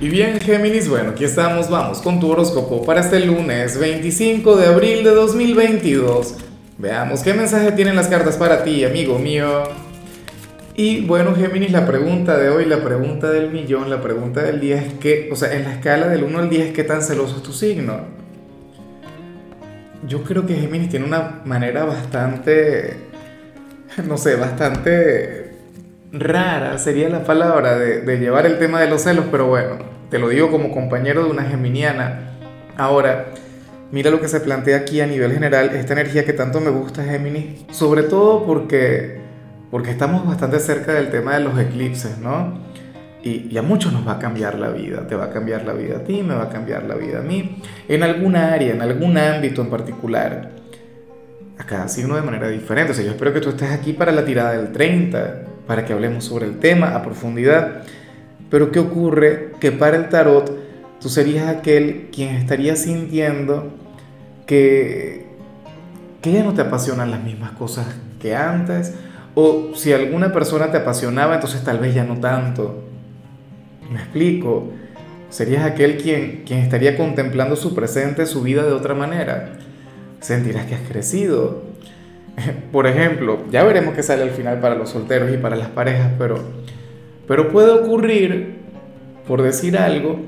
Y bien, Géminis, bueno, aquí estamos, vamos con tu horóscopo para este lunes 25 de abril de 2022. Veamos qué mensaje tienen las cartas para ti, amigo mío. Y bueno, Géminis, la pregunta de hoy, la pregunta del millón, la pregunta del día es que, o sea, en la escala del 1 al 10, ¿qué tan celoso es tu signo? Yo creo que Géminis tiene una manera bastante, no sé, bastante rara sería la palabra de, llevar el tema de los celos, pero bueno, te lo digo como compañero de una geminiana. Ahora, mira lo que se plantea aquí a nivel general, esta energía que tanto me gusta, Géminis, sobre todo porque, porque estamos bastante cerca del tema de los eclipses, ¿no? Y, y, a muchos nos va a cambiar la vida, te va a cambiar la vida a ti, me va a cambiar la vida a mí, en alguna área, en algún ámbito en particular, a cada signo de manera diferente. O sea, yo espero que tú estés aquí para la tirada del 30, para que hablemos sobre el tema a profundidad. Pero ¿qué ocurre? Que para el tarot tú serías aquel quien estaría sintiendo que, que ya no te apasionan las mismas cosas que antes. O si alguna persona te apasionaba, entonces tal vez ya no tanto. ¿Me explico? Serías aquel quien, quien estaría contemplando su presente, su vida de otra manera. Sentirás que has crecido, Por ejemplo, ya veremos qué sale al final para los solteros y para las parejas, pero, pero puede ocurrir, por decir algo,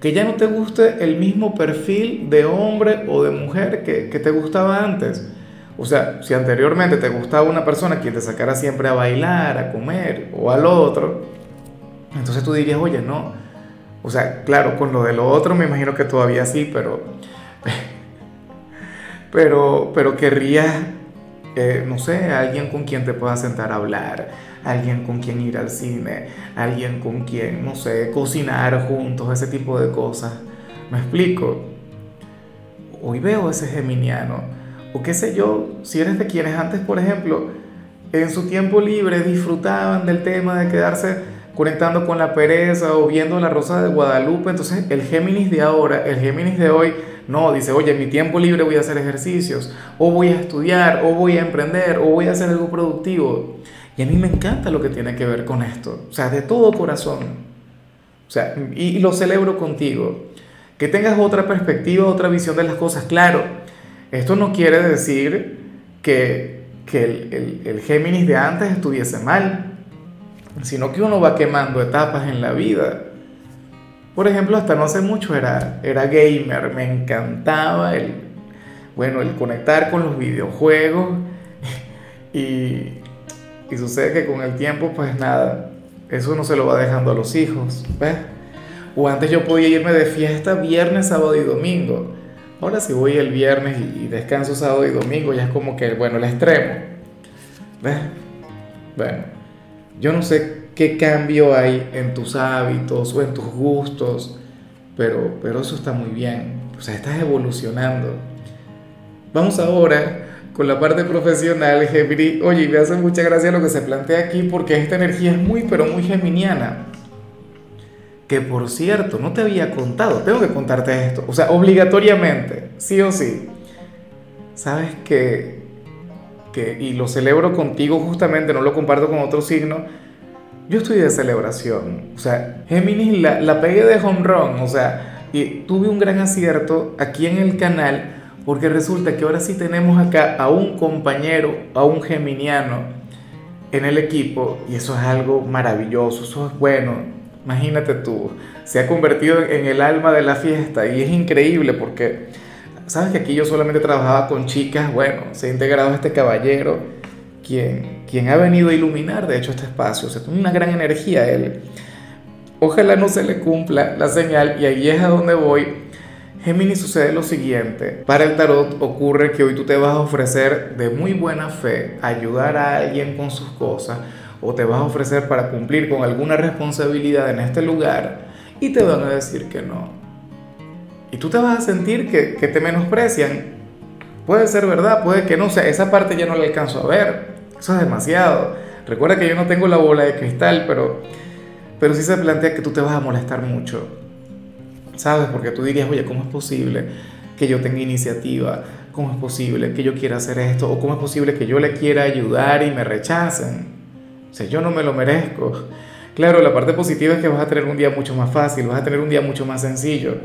que ya no te guste el mismo perfil de hombre o de mujer que, te gustaba antes. O sea, si anteriormente te gustaba una persona quien te sacara siempre a bailar, a comer o al otro, entonces tú dirías, oye, no. O sea, claro, con lo de lo otro me imagino que todavía sí, pero. Pero, pero querrías no sé, alguien con quien te puedas sentar a hablar, alguien con quien ir al cine, alguien con quien, no sé, cocinar juntos, ese tipo de cosas. ¿Me explico? Hoy veo ese geminiano, o qué sé yo, si eres de quienes antes, por ejemplo, en su tiempo libre disfrutaban del tema de quedarse conectando con la pereza o viendo la rosa de Guadalupe, entonces el Géminis de ahora, el Géminis de hoy, no, dice, oye, en mi tiempo libre voy a hacer ejercicios, o voy a estudiar, o voy a emprender, o voy a hacer algo productivo. Y a mí me encanta lo que tiene que ver con esto, o sea, de todo corazón. O sea, y, lo celebro contigo. Que tengas otra perspectiva, otra visión de las cosas. Claro, esto no quiere decir que, que el, el, el Géminis de antes estuviese mal, sino que uno va quemando etapas en la vida. Por ejemplo, hasta no hace mucho era, era gamer, me encantaba el, bueno, el conectar con los videojuegos y, y sucede que con el tiempo, pues nada, eso no se lo va dejando a los hijos, ¿ves? O antes yo podía irme de fiesta viernes, sábado y domingo. Ahora si voy el viernes y descanso sábado y domingo, ya es como que, bueno, el extremo. ¿Ves? Bueno, yo no sé qué cambio hay en tus hábitos o en tus gustos, pero, pero eso está muy bien, o sea, estás evolucionando. Vamos ahora con la parte profesional, Gemini. Oye, me hace mucha gracia lo que se plantea aquí porque esta energía es muy, pero muy geminiana. Que por cierto, no te había contado, tengo que contarte esto, o sea, obligatoriamente, sí o sí. Sabes que, que y lo celebro contigo justamente, no lo comparto con otro signo, yo estoy de celebración. O sea, Géminis la, la pegué de home run. O sea, y tuve un gran acierto aquí en el canal porque resulta que ahora sí tenemos acá a un compañero, a un geminiano en el equipo y eso es algo maravilloso, eso es bueno. Imagínate tú, se ha convertido en el alma de la fiesta y es increíble porque, sabes que aquí yo solamente trabajaba con chicas, bueno, se ha integrado este caballero quien, quien ha venido a iluminar, de hecho, este espacio. O sea, tiene una gran energía él. Ojalá no se le cumpla la señal y ahí es a donde voy. Géminis sucede lo siguiente. Para el tarot ocurre que hoy tú te vas a ofrecer de muy buena fe ayudar a alguien con sus cosas o te vas a ofrecer para cumplir con alguna responsabilidad en este lugar y te van a decir que no. Y tú te vas a sentir que, que te menosprecian. Puede ser verdad, puede que no. O sea, esa parte ya no la alcanzo a ver. Eso es demasiado. Recuerda que yo no tengo la bola de cristal, pero, pero sí se plantea que tú te vas a molestar mucho. ¿Sabes? Porque tú dirías, oye, ¿cómo es posible que yo tenga iniciativa? ¿Cómo es posible que yo quiera hacer esto? ¿O cómo es posible que yo le quiera ayudar y me rechacen? O sea, yo no me lo merezco. Claro, la parte positiva es que vas a tener un día mucho más fácil, vas a tener un día mucho más sencillo,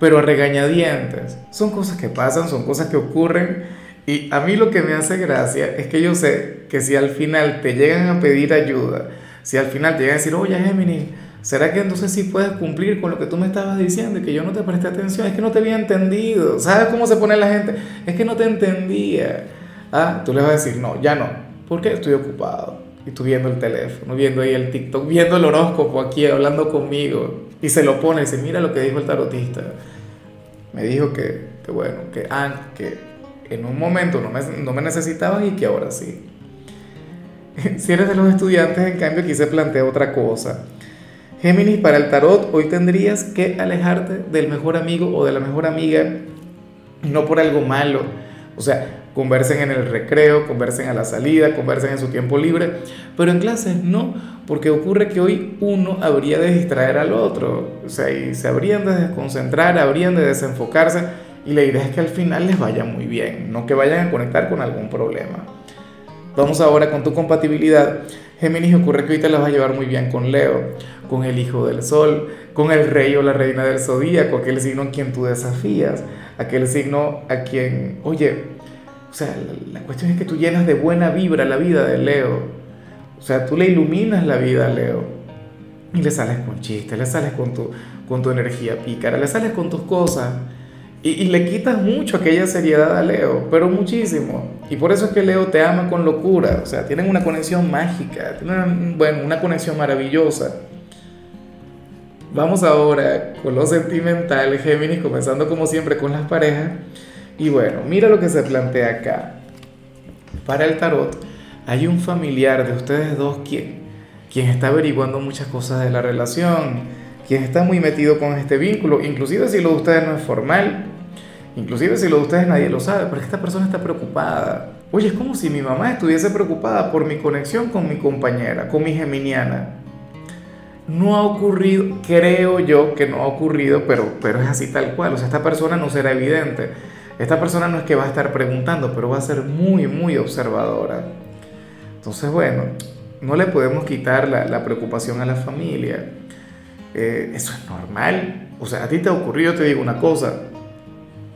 pero a regañadientes. Son cosas que pasan, son cosas que ocurren y a mí lo que me hace gracia es que yo sé que si al final te llegan a pedir ayuda, si al final te llegan a decir, oye Géminis, ¿será que entonces sí puedes cumplir con lo que tú me estabas diciendo y que yo no te presté atención? Es que no te había entendido. ¿Sabes cómo se pone la gente? Es que no te entendía. Ah, tú le vas a decir, no, ya no. ¿Por qué estoy ocupado? Y viendo el teléfono, viendo ahí el TikTok, viendo el horóscopo aquí, hablando conmigo. Y se lo pone y dice, mira lo que dijo el tarotista. Me dijo que, que bueno, que, ah, en un momento no me, no me necesitabas y que ahora sí. Si eres de los estudiantes, en cambio, aquí se plantea otra cosa. Géminis, para el tarot, hoy tendrías que alejarte del mejor amigo o de la mejor amiga, no por algo malo. O sea, conversen en el recreo, conversen a la salida, conversen en su tiempo libre, pero en clases no, porque ocurre que hoy uno habría de distraer al otro, o sea, y se habrían de desconcentrar, habrían de desenfocarse, y la idea es que al final les vaya muy bien, no que vayan a conectar con algún problema. Vamos ahora con tu compatibilidad. Géminis ocurre que hoy te la vas a llevar muy bien con Leo, con el hijo del sol, con el rey o la reina del zodíaco, aquel signo a quien tú desafías, aquel signo a quien, oye, o sea, la, cuestión es que tú llenas de buena vibra la vida de Leo. O sea, tú le iluminas la vida a Leo. Y le sales con chistes, le sales con tu, con tu energía pícara, le sales con tus cosas. Y, y, le quitas mucho aquella seriedad a Leo, pero muchísimo. Y por eso es que Leo te ama con locura. O sea, tienen una conexión mágica, tienen bueno, una conexión maravillosa. Vamos ahora con lo sentimental, Géminis, comenzando como siempre con las parejas. Y bueno, mira lo que se plantea acá. Para el tarot hay un familiar de ustedes dos quien, quien está averiguando muchas cosas de la relación, quien está muy metido con este vínculo, inclusive si lo de ustedes no es formal, inclusive si lo de ustedes nadie lo sabe, pero esta persona está preocupada. Oye, es como si mi mamá estuviese preocupada por mi conexión con mi compañera, con mi geminiana. No ha ocurrido, creo yo que no ha ocurrido, pero, pero es así tal cual. O sea, esta persona no será evidente esta persona no es que va a estar preguntando, pero va a ser muy, muy observadora. Entonces, bueno, no le podemos quitar la, preocupación a la familia. Eh, eso es normal. O sea, a ti te ha ocurrido, te digo una cosa.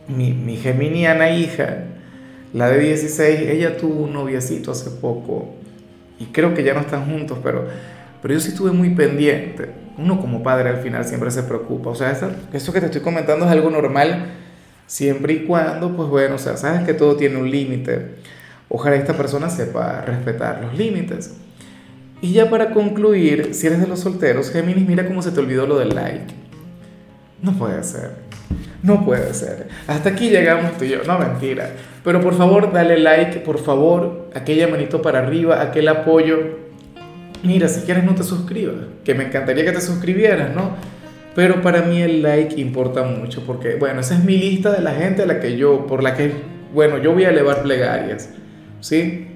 Mi, mi geminiana hija, la de 16, ella tuvo un noviecito hace poco. Y creo que ya no están juntos, pero, pero yo sí estuve muy pendiente. Uno como padre al final siempre se preocupa. O sea, eso que te estoy comentando es algo normal Siempre y cuando, pues bueno, o sea, sabes que todo tiene un límite. Ojalá esta persona sepa respetar los límites. Y ya para concluir, si eres de los solteros, Géminis, mira cómo se te olvidó lo del like. No puede ser. No puede ser. Hasta aquí llegamos tú y yo. No, mentira. Pero por favor, dale like, por favor, aquella manito para arriba, aquel apoyo. Mira, si quieres no te suscribas, que me encantaría que te suscribieras, ¿no? Pero para mí el like importa mucho porque, bueno, esa es mi lista de la gente a la que yo, por la que, bueno, yo voy a elevar plegarias, ¿sí?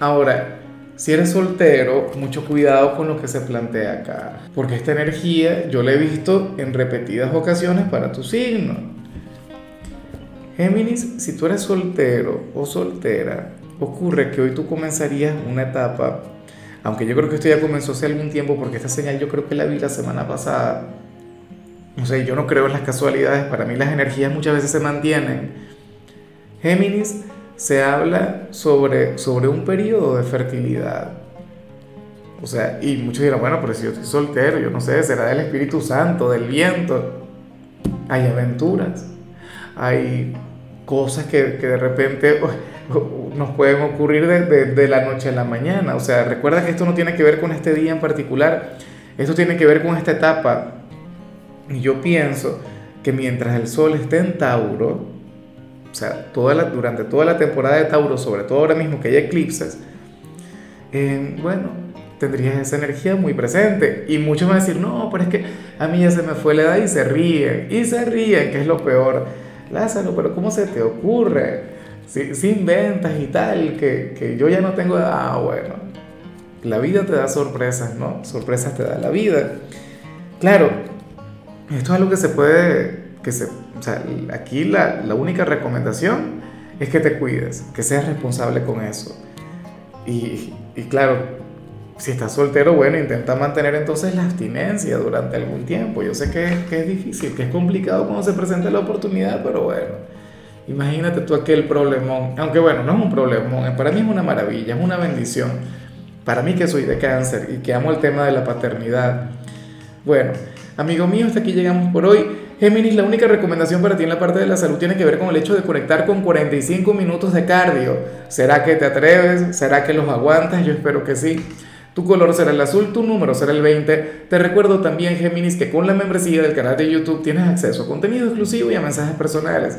Ahora, si eres soltero, mucho cuidado con lo que se plantea acá, porque esta energía yo la he visto en repetidas ocasiones para tu signo. Géminis, si tú eres soltero o soltera, ocurre que hoy tú comenzarías una etapa, aunque yo creo que esto ya comenzó hace algún tiempo, porque esta señal yo creo que la vi la semana pasada, o sea, yo no creo en las casualidades, para mí las energías muchas veces se mantienen. Géminis se habla sobre, sobre un periodo de fertilidad. O sea, y muchos dirán, bueno, pero si yo estoy soltero, yo no sé, será del Espíritu Santo, del viento. Hay aventuras, hay cosas que, que de repente nos pueden ocurrir de, de la noche a la mañana. O sea, recuerda que esto no tiene que ver con este día en particular, esto tiene que ver con esta etapa y yo pienso que mientras el Sol esté en Tauro, o sea, toda la, durante toda la temporada de Tauro, sobre todo ahora mismo que hay eclipses, eh, bueno, tendrías esa energía muy presente. Y muchos van a decir, no, pero es que a mí ya se me fue la edad y se ríen, y se ríen, que es lo peor. Lázaro, pero ¿cómo se te ocurre? Si, si inventas y tal, que, que yo ya no tengo ah, bueno, la vida te da sorpresas, ¿no? Sorpresas te da la vida. Claro, esto es algo que se puede, que se, o sea, aquí la, la única recomendación es que te cuides, que seas responsable con eso. Y, y claro, Si estás soltero, bueno, intenta mantener entonces la abstinencia durante algún tiempo. Yo sé que, que es difícil, que es complicado cuando se presenta la oportunidad, pero bueno. Imagínate tú aquel problemón, aunque bueno, no es un problemón, para mí es una maravilla, es una bendición. Para mí que soy de cáncer y que amo el tema de la paternidad. Bueno, amigo mío, hasta aquí llegamos por hoy. Géminis, la única recomendación para ti en la parte de la salud tiene que ver con el hecho de conectar con 45 minutos de cardio. ¿Será que te atreves? ¿Será que los aguantas? Yo espero que sí. Tu color será el azul, tu número será el 20. Te recuerdo también, Géminis, que con la membresía del canal de YouTube tienes acceso a contenido exclusivo y a mensajes personales.